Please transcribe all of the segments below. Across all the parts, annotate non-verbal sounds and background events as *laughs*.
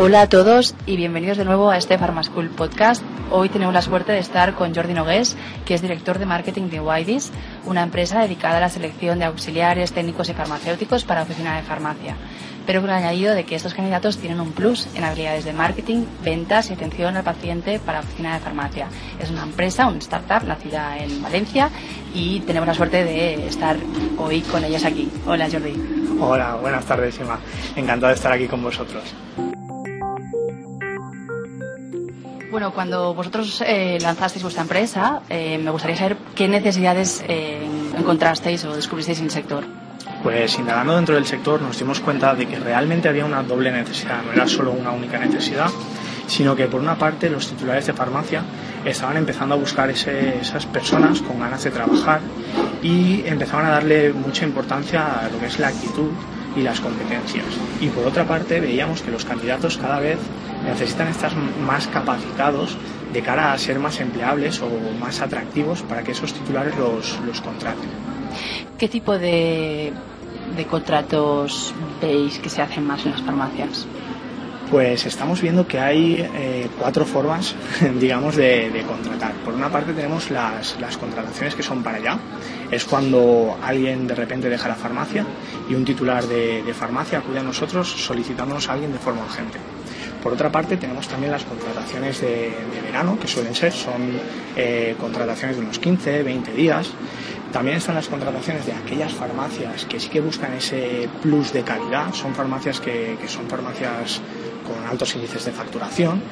Hola a todos y bienvenidos de nuevo a este Pharma School Podcast. Hoy tenemos la suerte de estar con Jordi Nogués, que es director de marketing de Widis, una empresa dedicada a la selección de auxiliares técnicos y farmacéuticos para oficina de farmacia, pero con el añadido de que estos candidatos tienen un plus en habilidades de marketing, ventas y atención al paciente para oficina de farmacia. Es una empresa, una startup nacida en Valencia y tenemos la suerte de estar hoy con ellos aquí. Hola Jordi. Hola, buenas tardes Emma. Encantado de estar aquí con vosotros. Bueno, cuando vosotros eh, lanzasteis vuestra empresa, eh, me gustaría saber qué necesidades eh, encontrasteis o descubristeis en el sector. Pues indagando dentro del sector nos dimos cuenta de que realmente había una doble necesidad, no era solo una única necesidad, sino que por una parte los titulares de farmacia estaban empezando a buscar ese, esas personas con ganas de trabajar y empezaban a darle mucha importancia a lo que es la actitud y las competencias. Y por otra parte veíamos que los candidatos cada vez necesitan estar más capacitados de cara a ser más empleables o más atractivos para que esos titulares los, los contraten. ¿Qué tipo de, de contratos veis que se hacen más en las farmacias? Pues estamos viendo que hay eh, cuatro formas, *laughs* digamos, de, de, contratar. Por una parte tenemos las, las, contrataciones que son para allá. Es cuando alguien de repente deja la farmacia y un titular de, de farmacia acude a nosotros solicitándonos a alguien de forma urgente. Por otra parte, tenemos también las contrataciones de, de verano, que suelen ser, son eh, contrataciones de unos 15, 20 días. También están las contrataciones de aquellas farmacias que sí que buscan ese plus de calidad. Son farmacias que, que son farmacias con altos índices de facturación.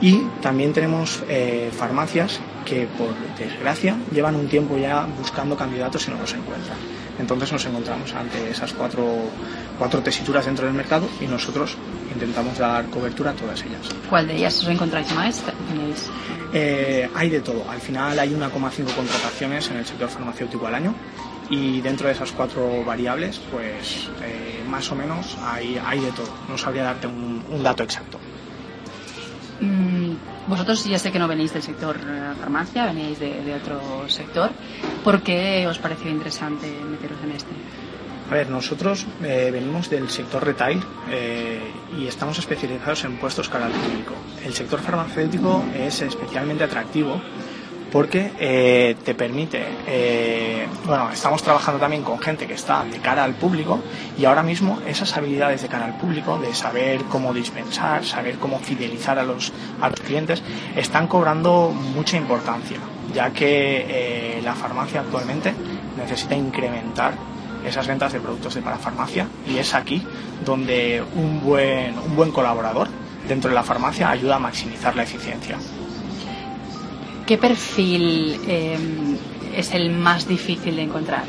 Y también tenemos eh, farmacias que, por desgracia, llevan un tiempo ya buscando candidatos y no los encuentran. Entonces nos encontramos ante esas cuatro, cuatro tesituras dentro del mercado y nosotros intentamos dar cobertura a todas ellas. ¿Cuál de ellas os encontráis más? Eh, hay de todo. Al final hay 1,5 contrataciones en el sector farmacéutico al año y dentro de esas cuatro variables, pues eh, más o menos hay, hay, de todo. No sabría darte un, un dato exacto. Mm, vosotros ya sé que no venís del sector farmacia, venís de, de otro sector. ¿Por qué os pareció interesante meteros en este? A ver, nosotros eh, venimos del sector retail eh, y estamos especializados en puestos cara al público. El sector farmacéutico es especialmente atractivo porque eh, te permite, eh, bueno, estamos trabajando también con gente que está de cara al público y ahora mismo esas habilidades de cara al público, de saber cómo dispensar, saber cómo fidelizar a los, a los clientes, están cobrando mucha importancia, ya que eh, la farmacia actualmente necesita incrementar esas ventas de productos de parafarmacia y es aquí donde un buen, un buen colaborador dentro de la farmacia ayuda a maximizar la eficiencia. ¿Qué perfil eh, es el más difícil de encontrar?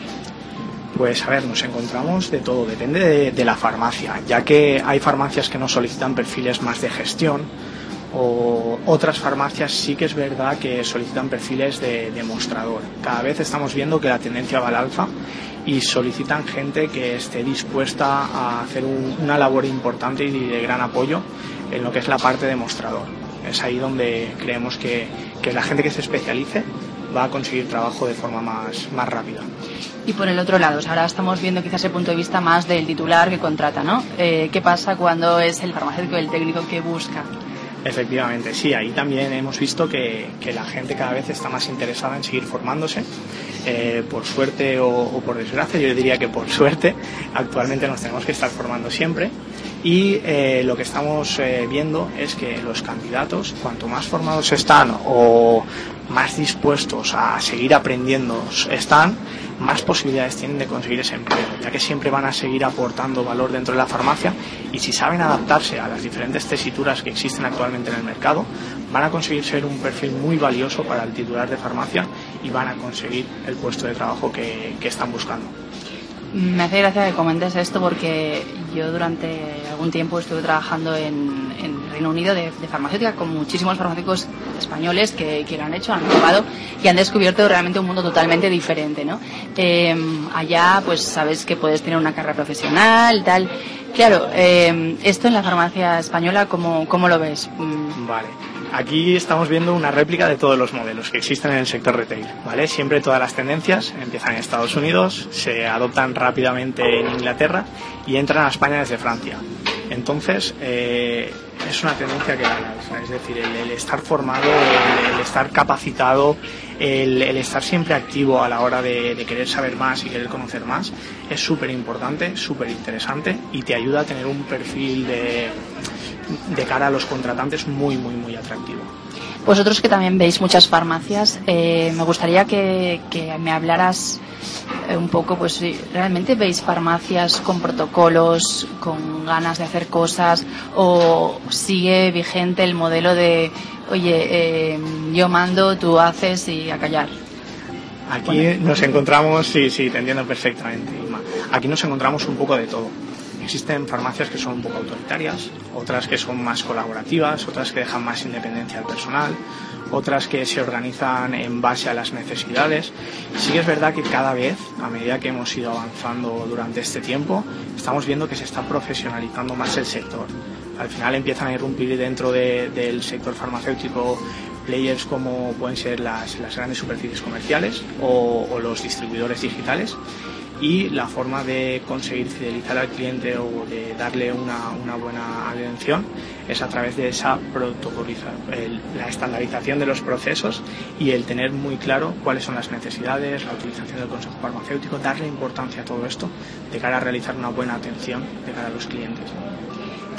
Pues a ver, nos encontramos de todo, depende de, de, la farmacia, ya que hay farmacias que nos solicitan perfiles más de gestión o otras farmacias sí que es verdad que solicitan perfiles de demostrador. Cada vez estamos viendo que la tendencia va al alza y solicitan gente que esté dispuesta a hacer un, una labor importante y de gran apoyo en lo que es la parte demostrador. Es ahí donde creemos que, que la gente que se especialice va a conseguir trabajo de forma más, más rápida. Y por el otro lado, o sea, ahora estamos viendo quizás el punto de vista más del titular que contrata, ¿no? Eh, ¿Qué pasa cuando es el farmacéutico, el técnico que busca? Efectivamente, sí, ahí también hemos visto que, que, la gente cada vez está más interesada en seguir formándose. Eh, por suerte o, o, por desgracia, yo diría que por suerte, actualmente nos tenemos que estar formando siempre. Y eh, lo que estamos eh, viendo es que los candidatos, cuanto más formados están o más dispuestos a seguir aprendiendo están, más posibilidades tienen de conseguir ese empleo, ya que siempre van a seguir aportando valor dentro de la farmacia y si saben adaptarse a las diferentes tesituras que existen actualmente en el mercado, van a conseguir ser un perfil muy valioso para el titular de farmacia y van a conseguir el puesto de trabajo que, que están buscando. Me hace gracia que comentes esto porque yo durante algún tiempo estuve trabajando en, en Reino Unido de, farmacéutica con muchísimos farmacéuticos españoles que, que, lo han hecho, han probado y han descubierto realmente un mundo totalmente diferente, ¿no? Eh, allá, pues sabes que puedes tener una carrera profesional, tal. Claro, eh, esto en la farmacia española, ¿cómo, cómo lo ves? Vale. Aquí estamos viendo una réplica de todos los modelos que existen en el sector retail, ¿vale? Siempre todas las tendencias empiezan en Estados Unidos, se adoptan rápidamente en Inglaterra y entran a España desde Francia. Entonces, eh, es una tendencia que es decir, el, estar formado, el, estar capacitado, el, estar siempre activo a la hora de, querer saber más y querer conocer más, es súper importante, súper interesante y te ayuda a tener un perfil de, de cara a los contratantes muy, muy, muy atractivo. Vosotros que también veis muchas farmacias, eh, me gustaría que, me hablaras eh, un poco, pues realmente veis farmacias con protocolos, con ganas de hacer cosas, o sigue vigente el modelo de, oye, eh, yo mando, tú haces y a callar. Aquí nos encontramos, sí, sí, te entiendo perfectamente. Aquí nos encontramos un poco de todo Existen farmacias que son un poco autoritarias, otras que son más colaborativas, otras que dejan más independencia al personal, otras que se organizan en base a las necesidades. Sí que es verdad que cada vez, a medida que hemos ido avanzando durante este tiempo, estamos viendo que se está profesionalizando más el sector. Al final empiezan a irrumpir dentro del sector farmacéutico players como pueden ser las, grandes superficies comerciales o los distribuidores digitales y la forma de conseguir fidelizar al cliente o de darle una, una buena atención es a través de esa protocolización, la estandarización de los procesos y el tener muy claro cuáles son las necesidades, la utilización del consejo farmacéutico, darle importancia a todo esto de cara a realizar una buena atención de cara a los clientes.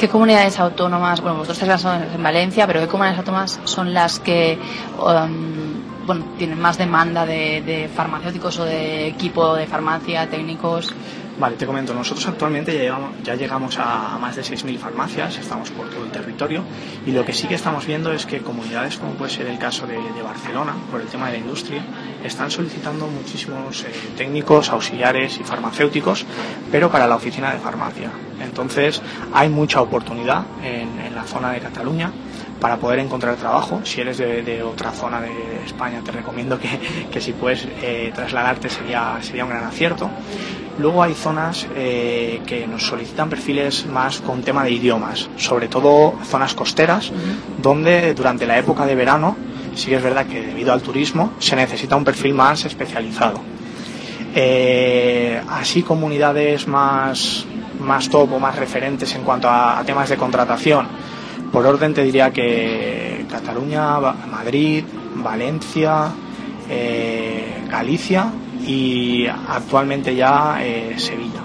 ¿Qué comunidades autónomas, bueno, vosotros estáis en Valencia, pero qué comunidades autónomas son las que um, bueno, tienen más demanda de, farmacéuticos o de equipo de farmacia, técnicos? Vale, te comento, nosotros actualmente ya llegamos, ya llegamos a más de 6.000 farmacias, estamos por todo el territorio y lo que sí que estamos viendo es que comunidades como puede ser el caso de, Barcelona, por el tema de la industria, están solicitando muchísimos eh, técnicos, auxiliares y farmacéuticos, pero para la oficina de farmacia. Entonces hay mucha oportunidad en, en la zona de Cataluña para poder encontrar trabajo. Si eres de, otra zona de España, te recomiendo que, si puedes eh, trasladarte sería, sería un gran acierto. Luego hay zonas eh, que nos solicitan perfiles más con tema de idiomas, sobre todo zonas costeras, donde durante la época de verano sí que es verdad que debido al turismo se necesita un perfil más especializado. Eh, así comunidades más, más top o más referentes en cuanto a temas de contratación, por orden te diría que Cataluña, Madrid, Valencia, eh, Galicia y actualmente ya eh, Sevilla.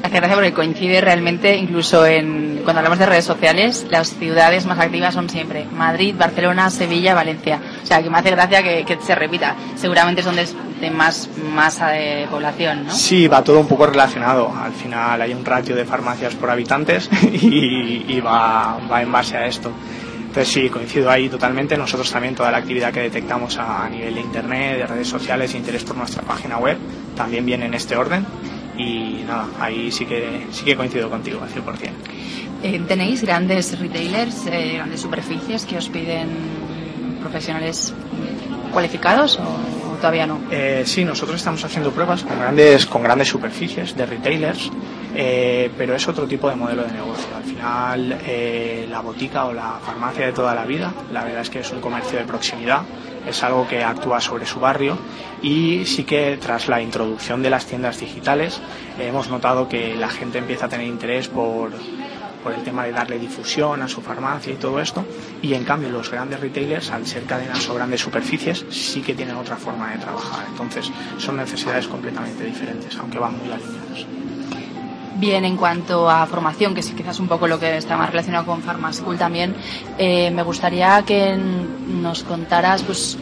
Gracias, gracias porque coincide realmente incluso en cuando hablamos de redes sociales, las ciudades más activas son siempre Madrid, Barcelona, Sevilla, Valencia. O sea, que me hace gracia que, se repita. Seguramente es donde es de más masa de población, ¿no? Sí, va todo un poco relacionado. Al final hay un ratio de farmacias por habitantes *laughs* y, va, va en base a esto. Entonces sí, coincido ahí totalmente. Nosotros también toda la actividad que detectamos a, nivel de Internet, de redes sociales, interés por nuestra página web, también viene en este orden. Y nada, ahí sí que, sí que coincido contigo al 100%. Eh, ¿Tenéis grandes retailers, eh, grandes superficies que os piden profesionales cualificados o, todavía no? Eh, sí, nosotros estamos haciendo pruebas con grandes, con grandes superficies de retailers, eh, pero es otro tipo de modelo de negocio. Al final, eh, la botica o la farmacia de toda la vida, la verdad es que es un comercio de proximidad, es algo que actúa sobre su barrio y sí que tras la introducción de las tiendas digitales hemos notado que la gente empieza a tener interés por por el tema de darle difusión a su farmacia y todo esto. Y en cambio los grandes retailers, al ser cadenas o grandes superficies, sí que tienen otra forma de trabajar. Entonces son necesidades completamente diferentes, aunque van muy alineadas. Bien, en cuanto a formación, que es quizás un poco lo que está más relacionado con Pharmaschool también, eh, me gustaría que nos contaras pues,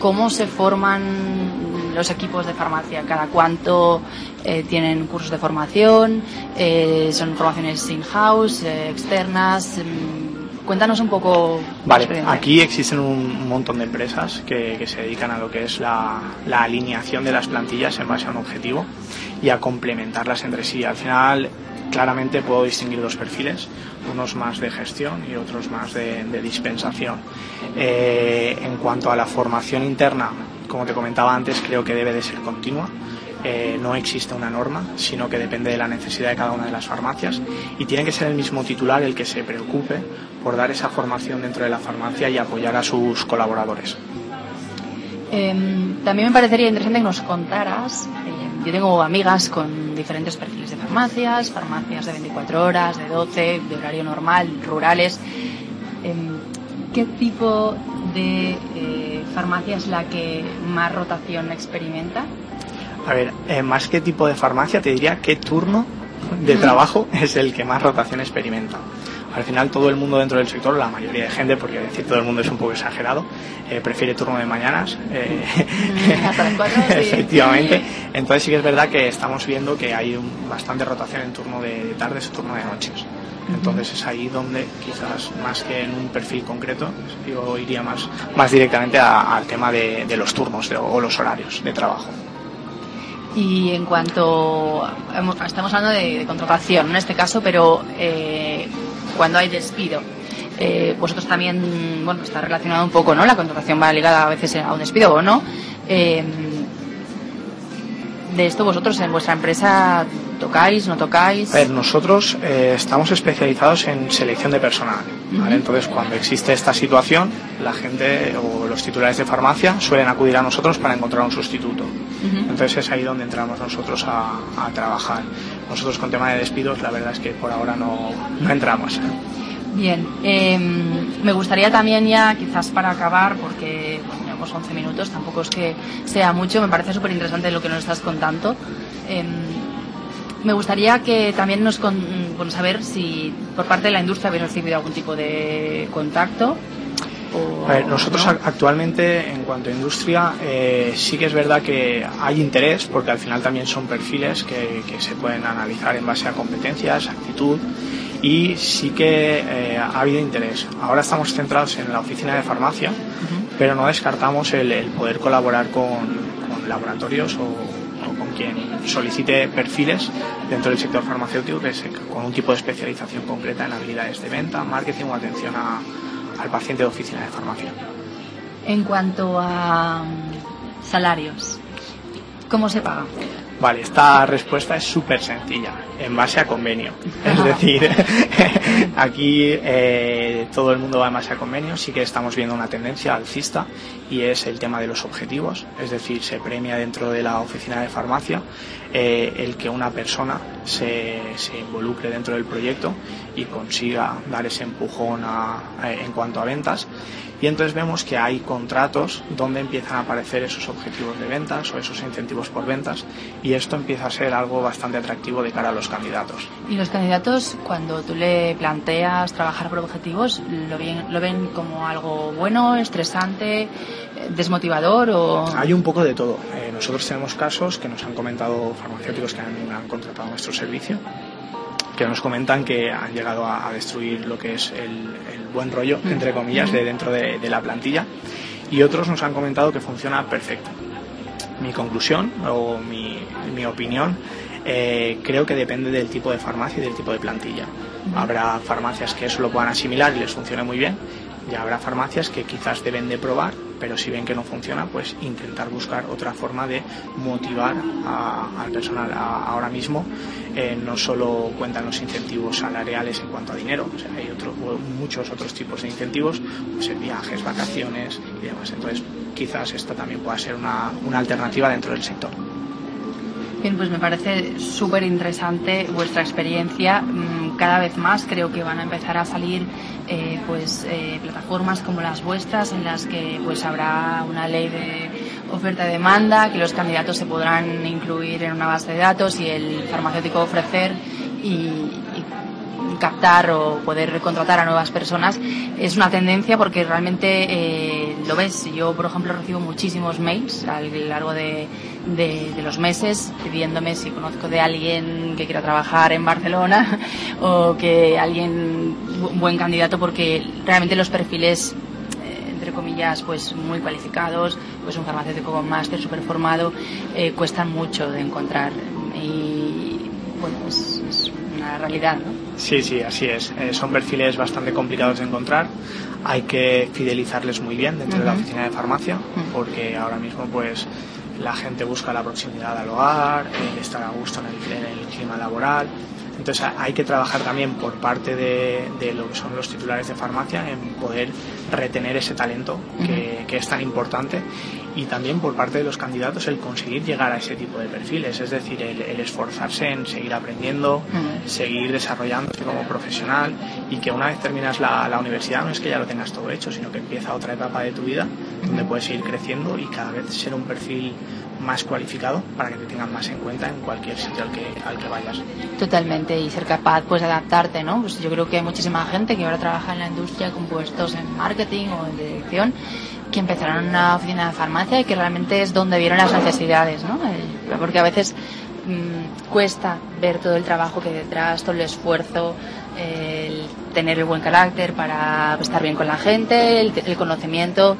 cómo se forman los equipos de farmacia? ¿Cada cuánto eh, tienen cursos de formación? Eh, ¿Son formaciones in-house, eh, externas? Mm, cuéntanos un poco. Vale, aquí existen un montón de empresas que, que se dedican a lo que es la, la, alineación de las plantillas en base a un objetivo y a complementarlas entre sí. Al final, claramente puedo distinguir dos perfiles, unos más de gestión y otros más de, de dispensación. en cuanto a la formación interna, como te comentaba antes, creo que debe de ser continua. Eh, no existe una norma, sino que depende de la necesidad de cada una de las farmacias y tiene que ser el mismo titular el que se preocupe por dar esa formación dentro de la farmacia y apoyar a sus colaboradores. Em, también me parecería interesante que nos contaras em, yo tengo amigas con diferentes perfiles de farmacias, farmacias de 24 horas, de 12, de horario normal, rurales. Em, ¿Qué tipo de eh, farmacia es la que más rotación experimenta? A ver, eh, más que tipo de farmacia, te diría qué turno de trabajo *laughs* es el que más rotación experimenta al final todo el mundo dentro del sector, la mayoría de gente, porque decir todo el mundo es un poco exagerado, eh, prefiere turno de mañanas. Eh, *laughs* efectivamente. Entonces sí que es verdad que estamos viendo que hay bastante rotación en turno de tardes o turno de noches. Entonces es ahí donde quizás más que en un perfil concreto, yo iría más, más directamente al tema de, los turnos o los horarios de trabajo. Y en cuanto estamos hablando de, contratación en este caso, pero eh, cuando hay despido. Eh, vosotros también, bueno, está relacionado un poco, ¿no? La contratación va ligada a veces a un despido o no. Eh, de esto vosotros en vuestra empresa tocáis, no tocáis. A ver, nosotros eh, estamos especializados en selección de personal. Entonces, cuando existe esta situación, la gente o los titulares de farmacia suelen acudir a nosotros para encontrar un sustituto. Entonces es ahí donde entramos nosotros a, a trabajar. Nosotros con tema de despidos, la verdad es que por ahora no, no entramos. Bien, em, me gustaría también ya, quizás para acabar, porque bueno, llevamos 11 minutos, tampoco es que sea mucho, me parece súper interesante lo que nos estás contando. Em, me gustaría que también nos con, saber si por parte de la industria habéis recibido algún tipo de contacto nosotros actualmente en cuanto a industria eh, sí que es verdad que hay interés porque al final también son perfiles que, se pueden analizar en base a competencias, actitud y sí que eh, ha habido interés. Ahora estamos centrados en la oficina de farmacia, pero no descartamos el, poder colaborar con, laboratorios o, con quien solicite perfiles dentro del sector farmacéutico que con un tipo de especialización concreta en habilidades de venta, marketing o atención a, al paciente de oficina de farmacia. En cuanto a salarios, ¿cómo se paga? Vale, esta respuesta es súper sencilla, en base a convenio. Es *laughs* decir, *laughs* aquí eh, todo el mundo va en base a convenio, sí que estamos viendo una tendencia alcista y es el tema de los objetivos, es decir, se premia dentro de la oficina de farmacia eh, el que una persona se, se, involucre dentro del proyecto y consiga dar ese empujón en cuanto a ventas y entonces vemos que hay contratos donde empiezan a aparecer esos objetivos de ventas o esos incentivos por ventas y esto empieza a ser algo bastante atractivo de cara a los candidatos. ¿Y los candidatos cuando tú le planteas trabajar por objetivos lo ven, lo ven como algo bueno, estresante, desmotivador o...? Hay un poco de todo. Eh, nosotros tenemos casos que nos han comentado farmacéuticos que han contratado nuestro servicio que nos comentan que han llegado a, destruir lo que es el, buen rollo, entre comillas, de dentro de, la plantilla y otros nos han comentado que funciona perfecto. Mi conclusión o mi, mi opinión eh, creo que depende del tipo de farmacia y del tipo de plantilla. Habrá farmacias que eso lo puedan asimilar y les funcione muy bien y habrá farmacias que quizás deben de probar pero si ven que no funciona, pues intentar buscar otra forma de motivar al personal. ahora mismo eh, no solo cuentan los incentivos salariales en cuanto a dinero, hay otros, muchos otros tipos de incentivos, pues en viajes, vacaciones y demás. Entonces, quizás esta también pueda ser una, una alternativa dentro del sector. Bien, pues me parece súper interesante vuestra experiencia. Cada vez más creo que van a empezar a salir eh, pues eh, plataformas como las vuestras en las que pues habrá una ley de oferta-demanda, que los candidatos se podrán incluir en una base de datos y el farmacéutico ofrecer y, captar o poder contratar a nuevas personas es una tendencia porque realmente eh, lo ves. Yo, por ejemplo, recibo muchísimos mails a lo largo de, los meses pidiéndome si conozco de alguien que quiera trabajar en Barcelona *laughs* o que alguien, buen candidato, porque realmente los perfiles eh, entre comillas, pues muy cualificados, pues un farmacéutico con máster, súper formado, eh, cuestan mucho de encontrar. Bueno, es, es una realidad, ¿no? Sí, sí, así es. Eh, son perfiles bastante complicados de encontrar. Hay que fidelizarles muy bien dentro de la oficina de farmacia, porque ahora mismo, pues, la gente busca la proximidad al hogar, el estar a gusto en el, clima laboral. Entonces hay que trabajar también por parte de, lo que son los titulares de farmacia en poder retener ese talento que, es tan importante y también por parte de los candidatos el conseguir llegar a ese tipo de perfiles, es decir, el, esforzarse en seguir aprendiendo, mm. seguir desarrollándose como profesional y que una vez terminas la, la, universidad no es que ya lo tengas todo hecho, sino que empieza otra etapa de tu vida donde puedes seguir creciendo y cada vez ser un perfil más cualificado para que te tengan más en cuenta en cualquier sitio al que, al que vayas. Totalmente, y ser capaz pues de adaptarte, ¿no? Pues yo creo que hay muchísima gente que ahora trabaja en la industria con puestos en marketing o en dirección que empezaron una oficina de farmacia y que realmente es donde vieron las necesidades, ¿no? Porque a veces mm, cuesta ver todo el trabajo que hay detrás, todo el esfuerzo, el tener el buen carácter para estar bien con la gente, el, el conocimiento,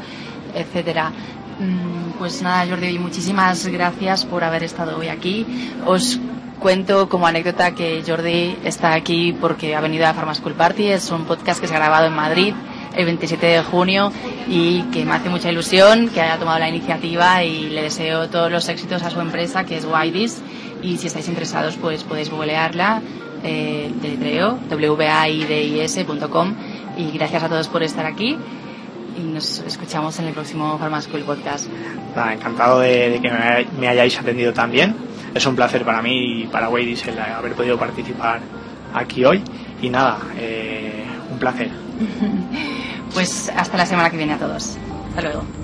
etcétera. Mm, pues nada, Jordi, muchísimas gracias por haber estado hoy aquí. Os cuento como anécdota que Jordi está aquí porque ha venido a Pharma School Party. Es un podcast que se ha grabado en Madrid el 27 de junio y que me hace mucha ilusión que haya tomado la iniciativa y le deseo todos los éxitos a su empresa que es Widis y si estáis interesados pues podéis googlearla eh, deletreo waidis.com y gracias a todos por estar aquí y nos escuchamos en el próximo Pharma School Podcast. encantado de, que me, hayáis atendido también. Es un placer para mí y para Wadis el haber podido participar aquí hoy. Y nada, eh, un placer. *laughs* pues hasta la semana que viene a todos. Hasta luego.